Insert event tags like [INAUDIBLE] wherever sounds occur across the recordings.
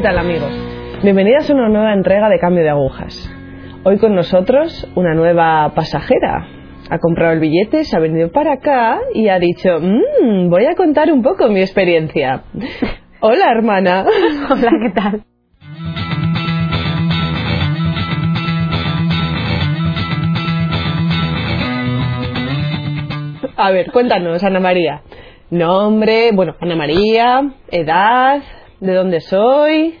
¿Qué tal amigos? Bienvenidas a una nueva entrega de Cambio de Agujas. Hoy con nosotros una nueva pasajera. Ha comprado el billete, se ha venido para acá y ha dicho, mmm, voy a contar un poco mi experiencia. [LAUGHS] Hola hermana. Hola, ¿qué tal? A ver, cuéntanos, Ana María. Nombre, bueno, Ana María, edad, de dónde soy,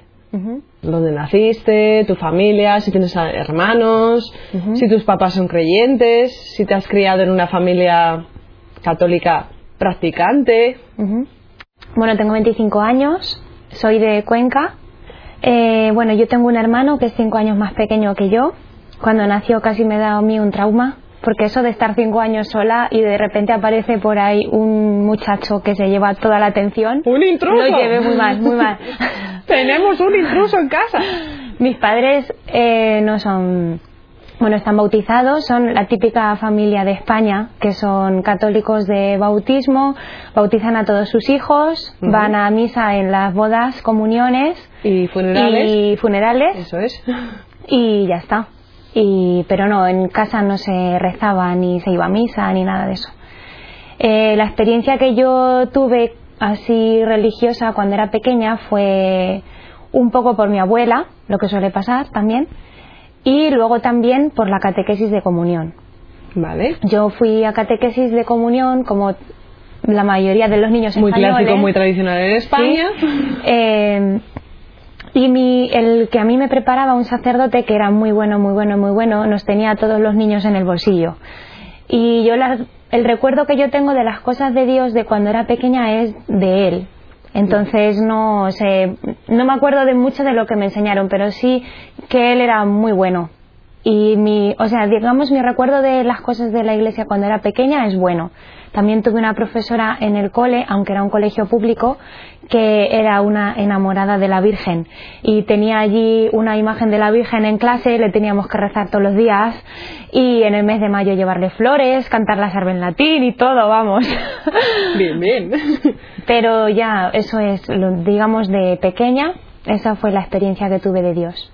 dónde naciste, tu familia, si tienes hermanos, si tus papás son creyentes, si te has criado en una familia católica practicante. Bueno, tengo 25 años, soy de Cuenca. Eh, bueno, yo tengo un hermano que es 5 años más pequeño que yo. Cuando nació casi me da a mí un trauma porque eso de estar cinco años sola y de repente aparece por ahí un muchacho que se lleva toda la atención. ¡Un intruso! Lo llevé muy mal, muy mal. [LAUGHS] Tenemos un intruso en casa. Mis padres eh, no son. Bueno, están bautizados, son la típica familia de España, que son católicos de bautismo, bautizan a todos sus hijos, van a misa en las bodas, comuniones. ¿Y funerales? Y funerales. Eso es. Y ya está y, pero no, en casa no se rezaba ni se iba a misa ni nada de eso. Eh, la experiencia que yo tuve así religiosa cuando era pequeña fue un poco por mi abuela, lo que suele pasar también, y luego también por la catequesis de comunión. Vale. Yo fui a catequesis de comunión como la mayoría de los niños muy españoles. Muy clásico, muy tradicional en España. Eh, y mi, el que a mí me preparaba un sacerdote que era muy bueno, muy bueno, muy bueno, nos tenía a todos los niños en el bolsillo. Y yo el recuerdo que yo tengo de las cosas de Dios de cuando era pequeña es de él. Entonces no sé, no me acuerdo de mucho de lo que me enseñaron, pero sí que él era muy bueno. Y mi, o sea, digamos mi recuerdo de las cosas de la iglesia cuando era pequeña es bueno. También tuve una profesora en el cole, aunque era un colegio público, que era una enamorada de la Virgen y tenía allí una imagen de la Virgen en clase, le teníamos que rezar todos los días y en el mes de mayo llevarle flores, cantar la salve en latín y todo, vamos. [LAUGHS] Bien, bien. [LAUGHS] Pero ya, eso es, digamos, de pequeña, esa fue la experiencia que tuve de Dios.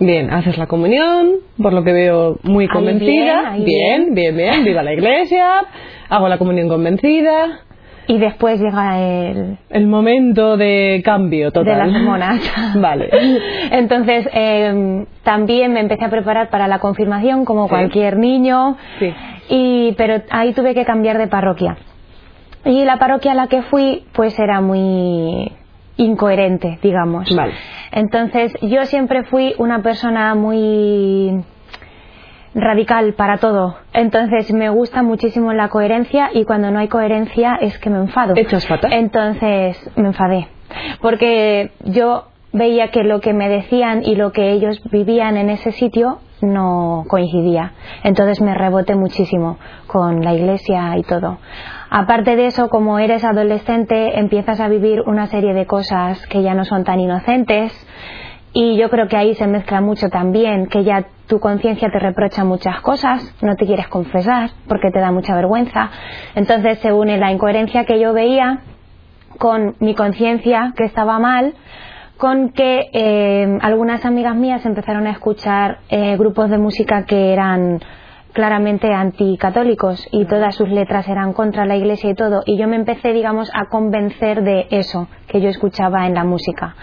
Bien, haces la comunión, por lo que veo muy convencida. bien, bien, bien, viva la iglesia. Hago la comunión convencida. Y después llega el... El momento de cambio total. De las hormonas. [LAUGHS] vale. Entonces, eh, también me empecé a preparar para la confirmación como cualquier niño. Sí. Y, pero ahí tuve que cambiar de parroquia. Y la parroquia a la que fui, pues era muy incoherente, digamos. Vale. Entonces, yo siempre fui una persona muy radical para todo. Entonces, me gusta muchísimo la coherencia y cuando no hay coherencia es que me enfado. Entonces, me enfadé. Porque yo veía que lo que me decían y lo que ellos vivían en ese sitio no coincidía. Entonces me reboté muchísimo con la iglesia y todo. Aparte de eso, como eres adolescente, empiezas a vivir una serie de cosas que ya no son tan inocentes y yo creo que ahí se mezcla mucho también, que ya tu conciencia te reprocha muchas cosas, no te quieres confesar porque te da mucha vergüenza. Entonces se une la incoherencia que yo veía con mi conciencia que estaba mal, con que eh, algunas amigas mías empezaron a escuchar eh, grupos de música que eran claramente anticatólicos y todas sus letras eran contra la iglesia y todo y yo me empecé digamos a convencer de eso que yo escuchaba en la música.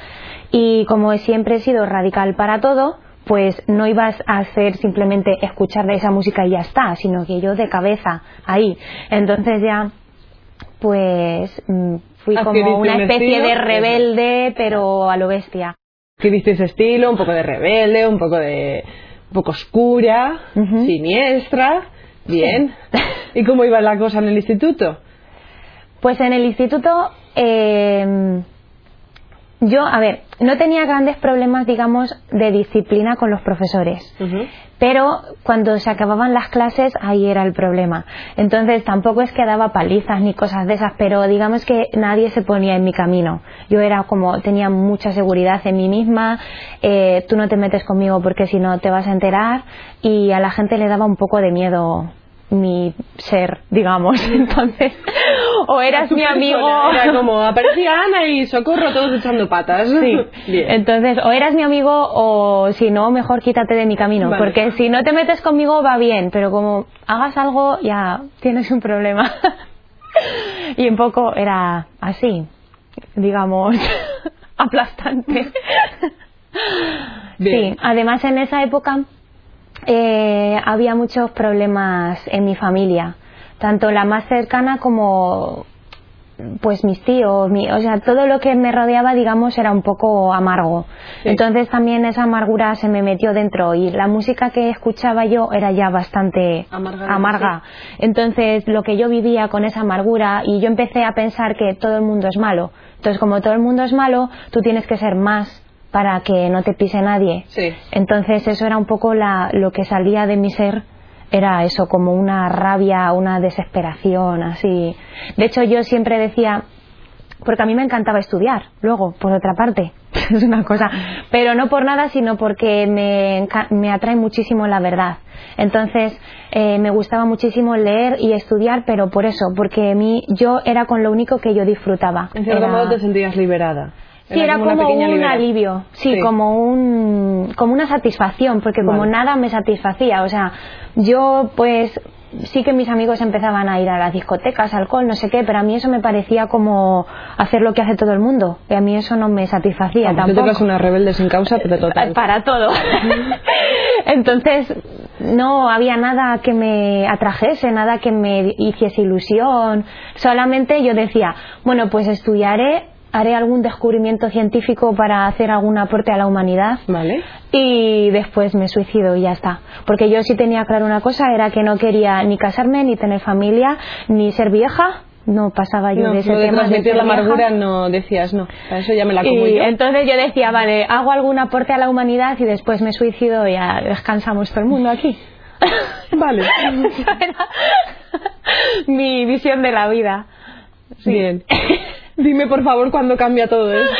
Y como siempre he sido radical para todo pues no ibas a hacer simplemente escuchar de esa música y ya está sino que yo de cabeza ahí. Entonces ya pues mm, fui como una especie de rebelde pero a lo bestia. ¿Qué viste ese estilo? Un poco de rebelde, un poco de poco oscura, siniestra. Bien. ¿Y cómo iba la cosa en el instituto? Pues en el instituto eh, yo, a ver, no tenía grandes problemas, digamos, de disciplina con los profesores, pero cuando se acababan las clases ahí era el problema. Entonces tampoco es que daba palizas ni cosas de esas, pero digamos que nadie se ponía en mi camino. Yo era como, tenía mucha seguridad en mí misma, eh, tú no te metes conmigo porque si no te vas a enterar y a la gente le daba un poco de miedo mi ser, digamos. [LAUGHS] Entonces, o eras mi amigo. Era como [LAUGHS] aparecía Ana y socorro todos echando patas. Sí. [LAUGHS] Entonces, o eras mi amigo o si no, mejor quítate de mi camino. Porque si no te metes conmigo va bien, pero como hagas algo ya tienes un problema. y un poco era así, digamos, aplastante. Sí, además en esa época eh, había muchos problemas en mi familia, tanto la más cercana como pues mis tíos, mi, o sea, todo lo que me rodeaba, digamos, era un poco amargo. Entonces también esa amargura se me metió dentro y la música que escuchaba yo era ya bastante amarga. Entonces lo que yo vivía con esa amargura y yo empecé a pensar que todo el mundo es malo. Entonces como todo el mundo es malo, tú tienes que ser más para que no te pise nadie. Entonces eso era un poco la, lo que salía de mi ser, era eso, como una rabia, una desesperación, así. De hecho yo siempre decía, porque a mí me encantaba estudiar, luego, por otra parte, [LAUGHS] es una cosa, pero no por nada, sino porque me, me atrae muchísimo la verdad. Entonces, eh, me gustaba muchísimo leer y estudiar, pero por eso, porque a mí, yo era con lo único que yo disfrutaba. En cierto modo te sentías liberada. Sí, era, como, un alivio, sí, como un como una satisfacción, porque como nada me satisfacía, o sea, yo pues sí que mis amigos empezaban a ir a las discotecas, alcohol, no sé qué, pero a mí eso me parecía como hacer lo que hace todo el mundo, y a mí eso no me satisfacía ah, tampoco. Tú una rebelde sin causa, pero total. [LAUGHS] Para todo. [LAUGHS] Entonces, no había nada que me atrajese, nada que me hiciese ilusión, solamente yo decía, bueno, pues estudiaré haré algún descubrimiento científico para hacer algún aporte a la humanidad vale. y después me suicido y ya está. Porque yo sí tenía claro una cosa, era que no quería ni casarme, ni tener familia, ni ser vieja, no pasaba yo de ese no tema de la amargura no decías no. Para eso ya me la como y entonces yo decía vale hago algún aporte a la humanidad y después me suicido y ya descansamos todo el mundo aquí [LAUGHS] vale. [LAUGHS] Mi visión de la vida. Bien [LAUGHS] Dime por favor cuándo cambia todo esto.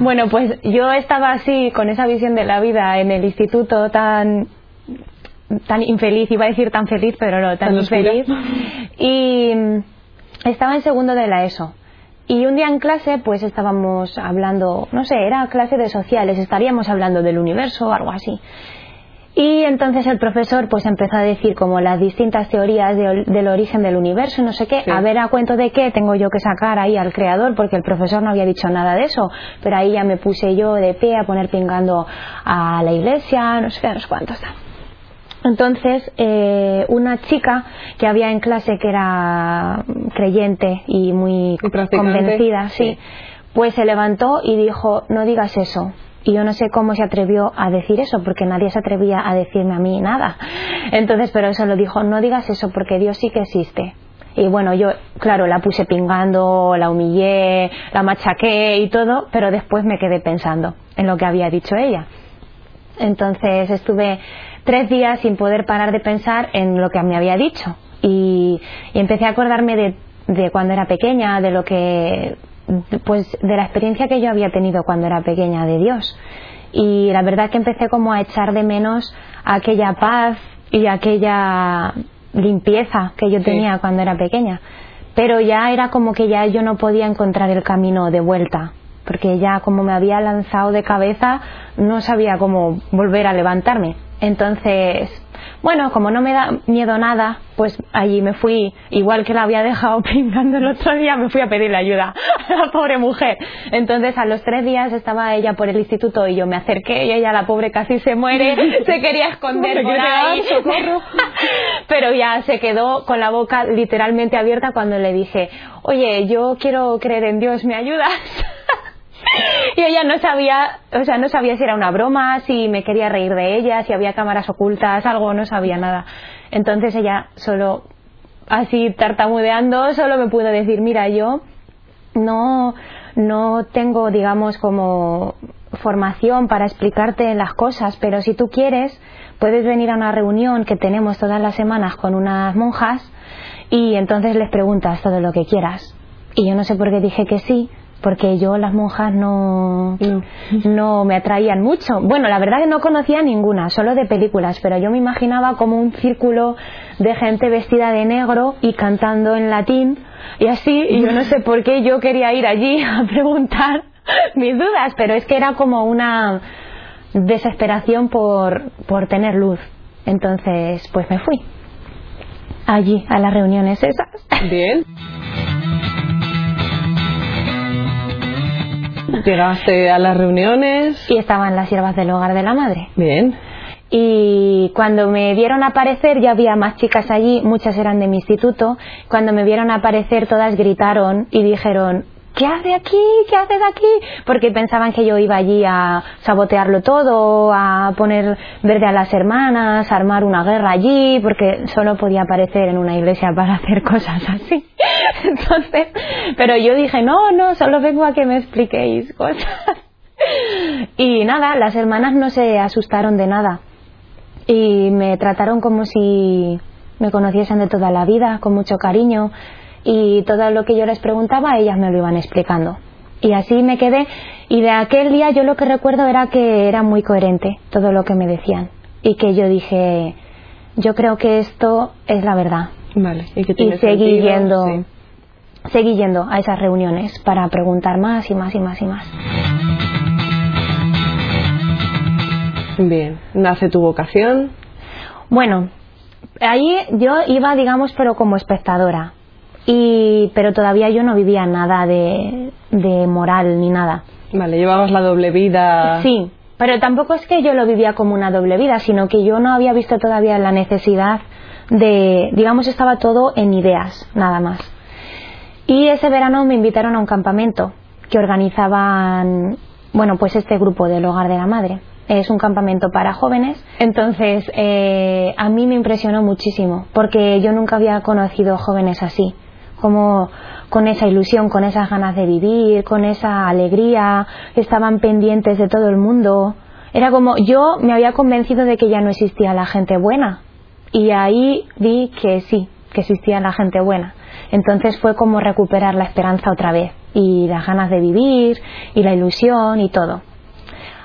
Bueno, pues yo estaba así con esa visión de la vida en el instituto tan tan infeliz, iba a decir tan feliz, pero no, tan, infeliz. Y estaba en segundo de la ESO. Y un día en clase, pues estábamos hablando, no sé, era clase de sociales, estaríamos hablando del universo o algo así. Y entonces el profesor pues empezó a decir como las distintas teorías del origen del universo, no sé qué, a ver a cuento de qué tengo yo que sacar ahí al creador, porque el profesor no había dicho nada de eso, pero ahí ya me puse yo de pie a poner pingando a la iglesia, no sé qué, no sé cuánto está. Entonces, eh, una chica que había en clase que era creyente y muy convencida, sí, pues se levantó y dijo, no digas eso, y yo no sé cómo se atrevió a decir eso, porque nadie se atrevía a decirme a mí nada. Entonces, pero eso lo dijo, no digas eso porque Dios sí que existe. Y bueno, yo, claro, la puse pingando, la humillé, la machaqué y todo, pero después me quedé pensando en lo que había dicho ella. Entonces estuve tres días sin poder parar de pensar en lo que me había dicho. Y, y empecé a acordarme de, de cuando era pequeña, de lo que pues de la experiencia que yo había tenido cuando era pequeña de Dios. Y la verdad que empecé como a echar de menos aquella paz y aquella limpieza que yo tenía cuando era pequeña. Pero ya era como que ya yo no podía encontrar el camino de vuelta, porque ya como me había lanzado de cabeza, no sabía cómo volver a levantarme. Entonces, bueno, como no me da miedo nada, pues allí me fui, igual que la había dejado [LAUGHS] pintando el otro día, me fui a pedirle ayuda a la pobre mujer. Entonces a los tres días estaba ella por el instituto y yo me acerqué y ella, la pobre, casi se muere, [LAUGHS] se quería esconder por ahí. [LAUGHS] Pero ya se quedó con la boca literalmente abierta cuando le dije, oye, yo quiero creer en Dios, ¿me ayudas? Y ella no sabía, o sea, no sabía si era una broma, si me quería reír de ella, si había cámaras ocultas, algo, no sabía nada. Entonces ella solo, así tartamudeando, solo me pudo decir, mira, yo no, no tengo, digamos, como formación para explicarte las cosas, pero si tú quieres, puedes venir a una reunión que tenemos todas las semanas con unas monjas y entonces les preguntas todo lo que quieras. Y yo no sé por qué dije que sí, porque yo las monjas no, no me atraían mucho. Bueno, la verdad que no conocía ninguna, solo de películas, pero yo me imaginaba como un círculo de gente vestida de negro y cantando en latín y así, y yo no sé por qué yo quería ir allí [LAUGHS] a preguntar [LAUGHS] mis dudas, pero es que era como una desesperación por, por tener luz. Entonces, pues me fui allí a las reuniones esas. Bien. [LAUGHS] Llegaste a las reuniones. Y estaban las siervas del hogar de la madre. Bien. Y cuando me vieron aparecer, ya había más chicas allí, muchas eran de mi instituto. Cuando me vieron aparecer, todas gritaron y dijeron: ¿qué hace aquí? ¿Qué haces aquí? Porque pensaban que yo iba allí a sabotearlo todo, a poner verde a las hermanas, a armar una guerra allí, porque solo podía aparecer en una iglesia para hacer cosas así. [LAUGHS] Entonces, pero yo dije, no, no, solo vengo a que me expliquéis cosas. [LAUGHS] Y nada, las hermanas no se asustaron de nada. Y me trataron como si me conociesen de toda la vida, con mucho cariño y todo lo que yo les preguntaba ellas me lo iban explicando. Y así me quedé y de aquel día yo lo que recuerdo era que era muy coherente todo lo que me decían y que yo dije, yo creo que esto es la verdad. Vale, y, que y seguí yendo, seguí yendo a esas reuniones para preguntar más y más y más y más. Bien, ¿nace tu vocación? Bueno, ahí yo iba, digamos, pero como espectadora y pero todavía yo no vivía nada de, de moral ni nada. Vale, llevabas la doble vida. Sí, pero tampoco es que yo lo vivía como una doble vida, sino que yo no había visto todavía la necesidad de, digamos, estaba todo en ideas, nada más. Y ese verano me invitaron a un campamento que organizaban, bueno, pues este grupo del Hogar de la Madre. Es un campamento para jóvenes. Entonces, eh, a mí me impresionó muchísimo, porque yo nunca había conocido jóvenes así como con esa ilusión, con esas ganas de vivir, con esa alegría, estaban pendientes de todo el mundo. Era como yo me había convencido de que ya no existía la gente buena y ahí vi que sí, que existía la gente buena. Entonces fue como recuperar la esperanza otra vez y las ganas de vivir y la ilusión y todo.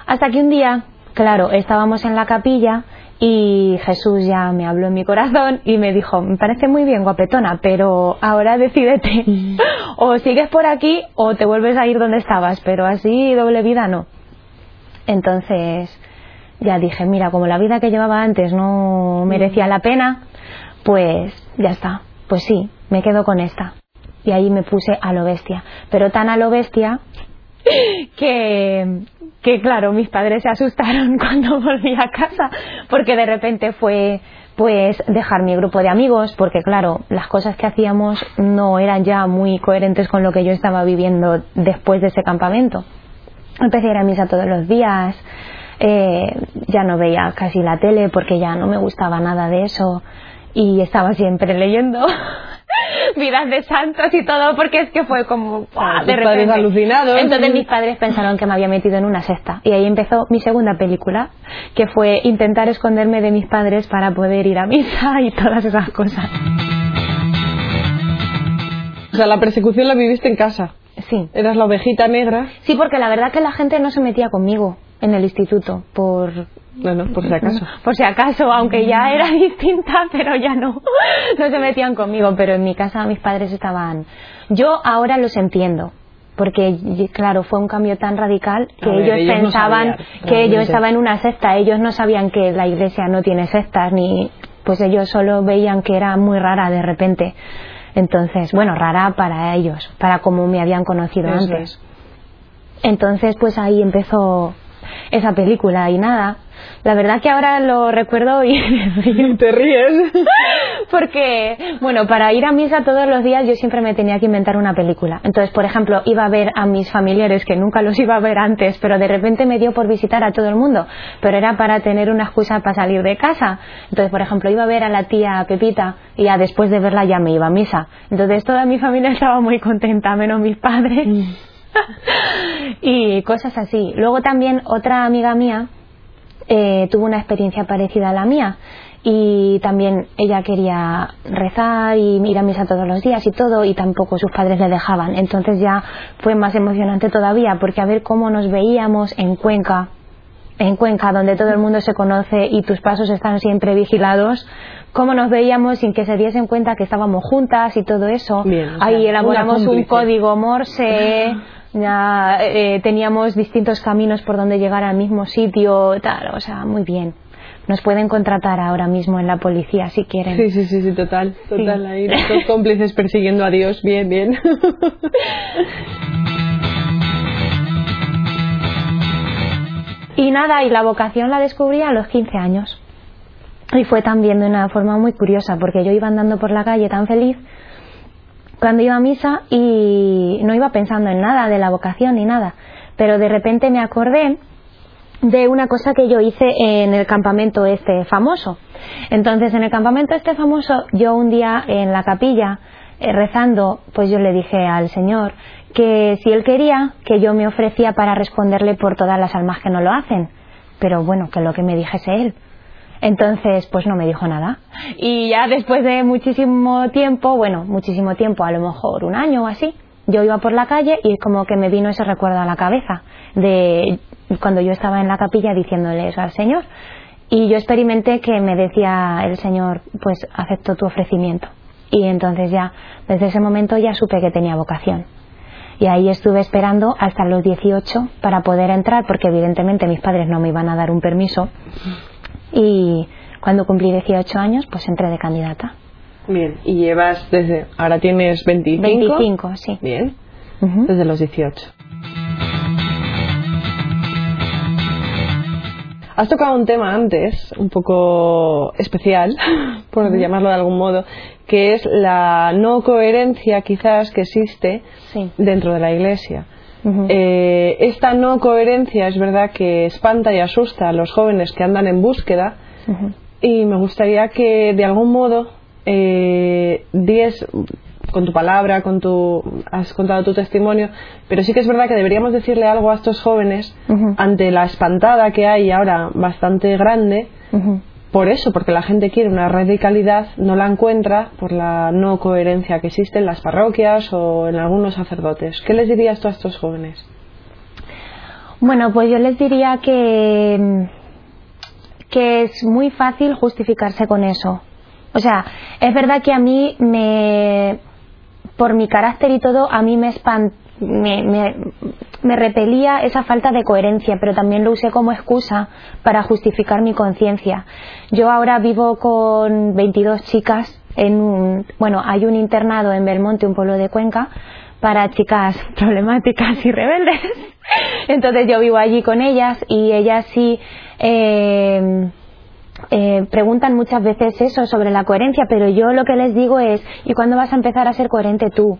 Hasta que un día, claro, estábamos en la capilla y Jesús ya me habló en mi corazón y me dijo, me parece muy bien guapetona, pero ahora decídete, [LAUGHS] o sigues por aquí o te vuelves a ir donde estabas, pero así doble vida no. Entonces ya dije, mira, como la vida que llevaba antes no merecía la pena, pues ya está, pues sí, me quedo con esta. Y ahí me puse a lo bestia, pero tan a lo bestia [LAUGHS] que, que claro, mis padres se asustaron [LAUGHS] cuando volví a casa, porque de repente fue pues dejar mi grupo de amigos, porque claro, las cosas que hacíamos no eran ya muy coherentes con lo que yo estaba viviendo después de ese campamento. Empecé a ir a misa todos los días, eh, ya no veía casi la tele porque ya no me gustaba nada de eso y estaba siempre leyendo [LAUGHS] [LAUGHS] vidas de santos y todo, porque es que fue como de repente. alucinados. Entonces mis padres pensaron que me había metido en una sexta. Y ahí empezó mi segunda película, que fue intentar esconderme de mis padres para poder ir a misa y todas esas cosas. O sea, la persecución la viviste en casa. Sí. Eras la ovejita negra. Sí, porque la verdad que la gente no se metía conmigo en el instituto por bueno, por si acaso. [LAUGHS] Por si acaso, aunque ya era [LAUGHS] distinta, pero ya no. [LAUGHS] No se metían conmigo, pero en mi casa mis padres estaban. Yo ahora los entiendo, porque claro, fue un cambio tan radical que ellos, pensaban que yo estaba en una secta. Ellos no sabían que la iglesia no tiene sectas, ni. Pues ellos solo veían que era muy rara de repente. Entonces, bueno, rara para ellos, para como me habían conocido antes. Entonces, pues ahí empezó esa película y nada. La verdad que ahora lo recuerdo y [LAUGHS] te ríes. [LAUGHS] Porque, bueno, para ir a misa todos los días yo siempre me tenía que inventar una película. Entonces, por ejemplo, iba a ver a mis familiares que nunca los iba a ver antes, pero de repente me dio por visitar a todo el mundo. Pero era para tener una excusa para salir de casa. Entonces, por ejemplo, iba a ver a la tía Pepita y ya después de verla ya me iba a misa. Entonces, toda mi familia [LAUGHS] estaba muy contenta, menos mis padres. [LAUGHS] Y cosas así. Luego también otra amiga mía eh, tuvo una experiencia parecida a la mía y también ella quería rezar y ir a misa todos los días y todo y tampoco sus padres le dejaban. Entonces ya fue más emocionante todavía porque a ver cómo nos veíamos en Cuenca, en Cuenca donde todo el mundo se conoce y tus pasos están siempre vigilados, cómo nos veíamos sin que se diesen cuenta que estábamos juntas y todo eso. Ahí elaboramos un código Morse. [LAUGHS] ya eh, teníamos distintos caminos por donde llegar al mismo sitio, tal, o sea, muy bien nos pueden contratar ahora mismo en la policía si quieren. Sí, sí, sí, sí total, total. Ahí [LAUGHS] los cómplices persiguiendo a Dios, bien, bien. [LAUGHS] y nada, y la vocación la descubrí a los 15 años. Y fue también de una forma muy curiosa, porque yo iba andando por la calle tan feliz cuando iba a misa y no iba pensando en nada de la vocación ni nada. Pero de repente me acordé de una cosa que yo hice en el campamento este famoso. Entonces, en el campamento este famoso, yo un día en la capilla, eh, rezando, pues yo le dije al Señor que si Él quería, que yo me ofrecía para responderle por todas las almas que no lo hacen. Pero bueno, que lo que me dijese Él. Entonces, pues no me dijo nada. Y ya después de muchísimo tiempo, bueno, muchísimo tiempo, a lo mejor un año o así, yo iba por la calle y como que me vino ese recuerdo a la cabeza de cuando yo estaba en la capilla diciéndole eso al Señor. Y yo experimenté que me decía el Señor, pues acepto tu ofrecimiento. Y entonces ya, desde ese momento ya supe que tenía vocación. Y ahí estuve esperando hasta los 18 para poder entrar, porque evidentemente mis padres no me iban a dar un permiso. Y cuando cumplí 18 años, pues entré de candidata. Bien, y llevas desde. Ahora tienes 25. 25, sí. Bien, desde los 18. Has tocado un tema antes, un poco especial, [LAUGHS] por llamarlo de algún modo, que es la no coherencia quizás que existe dentro de la Iglesia. Eh, esta no coherencia es verdad que espanta y asusta a los jóvenes que andan en búsqueda y me gustaría que de algún modo eh, dies con tu palabra, con tu, has contado tu testimonio, pero sí que es verdad que deberíamos decirle algo a estos jóvenes ante la espantada que hay ahora bastante grande, por eso, porque la gente quiere una radicalidad, no la encuentra por la no coherencia que existe en las parroquias o en algunos sacerdotes. ¿Qué les dirías tú a estos jóvenes? Bueno, pues yo les diría que, que es muy fácil justificarse con eso. O sea, es verdad que a mí me, por mi carácter y todo, a mí me, me, me, repelía esa falta de coherencia, pero también lo usé como excusa para justificar mi conciencia. Yo ahora vivo con 22 chicas en un, bueno, hay un internado en Belmonte, un pueblo de Cuenca, para chicas [LAUGHS] problemáticas y rebeldes. [LAUGHS] Entonces yo vivo allí con ellas y ellas sí eh, eh, preguntan muchas veces eso sobre la coherencia, pero yo lo que les digo es, ¿y cuándo vas a empezar a ser coherente tú?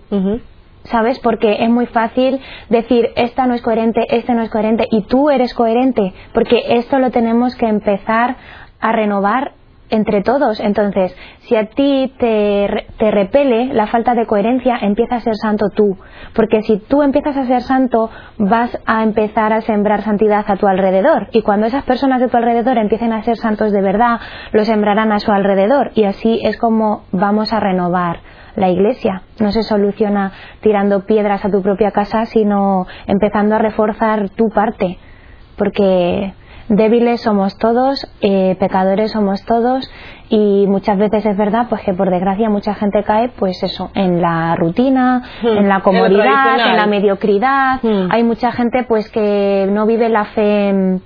¿Sabes? Porque es muy fácil decir, esta no es coherente, este no es coherente, y tú eres coherente, porque esto lo tenemos que empezar a renovar entre todos. Entonces, si a ti te, te, repele la falta de coherencia, empieza a ser santo tú. Porque si tú empiezas a ser santo, vas a empezar a sembrar santidad a tu alrededor. Y cuando esas personas de tu alrededor empiecen a ser santos de verdad, lo sembrarán a su alrededor. Y así es como vamos a renovar la iglesia. No se soluciona tirando piedras a tu propia casa, sino empezando a reforzar tu parte. Porque débiles somos todos, eh, pecadores somos todos y muchas veces es verdad pues que por desgracia mucha gente cae pues eso en la rutina, hmm. en la comodidad, en, la mediocridad. Hmm. Hay mucha gente pues que no vive la fe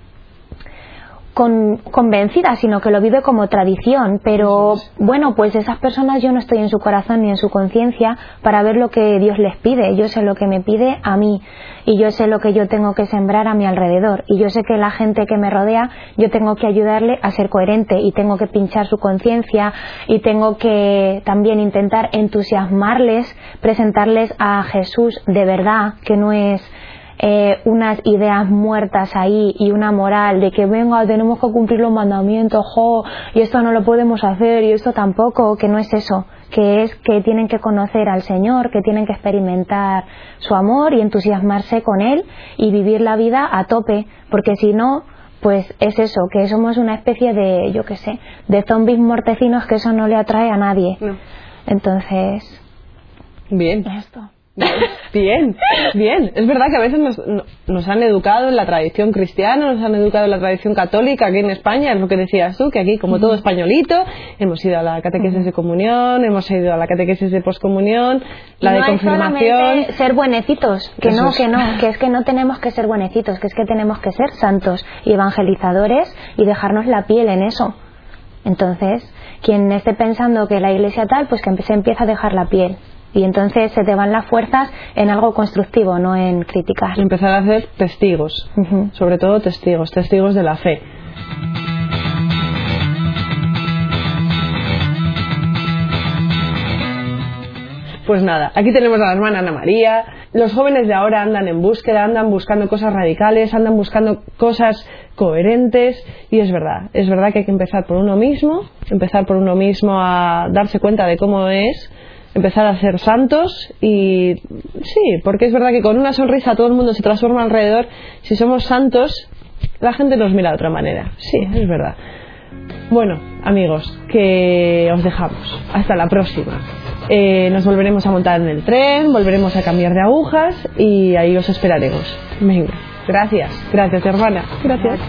convencida, sino que lo vive como tradición. Pero bueno, pues esas personas yo no estoy en su corazón ni en su conciencia para ver lo que Dios les pide. Yo sé lo que me pide a mí y yo sé lo que yo tengo que sembrar a mi alrededor. Y yo sé que la gente que me rodea, yo tengo que ayudarle a ser coherente y tengo que pinchar su conciencia y tengo que también intentar entusiasmarles, presentarles a Jesús de verdad, que no es eh, unas ideas muertas ahí y una moral de que venga, tenemos que cumplir los mandamientos, jo, y esto no lo podemos hacer y esto tampoco, que no es eso, que es que tienen que conocer al Señor, que tienen que experimentar su amor y entusiasmarse con Él y vivir la vida a tope, porque si no, pues es eso, que somos una especie de, yo qué sé, de zombies mortecinos que eso no le atrae a nadie. Entonces. Bien. Esto. [LAUGHS] Bien, bien. Es verdad que a veces nos, nos, han educado en la tradición cristiana, nos han educado en la tradición católica aquí en España, es lo que decías tú, que aquí como todo españolito, hemos ido a la catequesis de comunión, hemos ido a la catequesis de poscomunión, la de confirmación. ser buenecitos, que no, que no, que es que no tenemos que ser buenecitos, que es que tenemos que ser santos y evangelizadores y dejarnos la piel en eso. Entonces, quien esté pensando que la iglesia tal, pues que se empieza a dejar la piel y entonces se te van las fuerzas en algo constructivo, no en criticar. Empezar a hacer testigos, sobre todo testigos, testigos de la fe. Pues nada, aquí tenemos a la hermana Ana María. Los jóvenes de ahora andan en búsqueda, andan buscando cosas radicales, andan buscando cosas coherentes y es verdad, es verdad que hay que empezar por uno mismo, empezar por uno mismo a darse cuenta de cómo es empezar a ser santos y sí, porque es verdad que con una sonrisa todo el mundo se transforma alrededor. Si somos santos, la gente nos mira de otra manera. Sí, es verdad. Bueno, amigos, que os dejamos. Hasta la próxima. Eh, nos volveremos a montar en el tren, volveremos a cambiar de agujas y ahí os esperaremos. Venga, gracias, gracias hermana, gracias.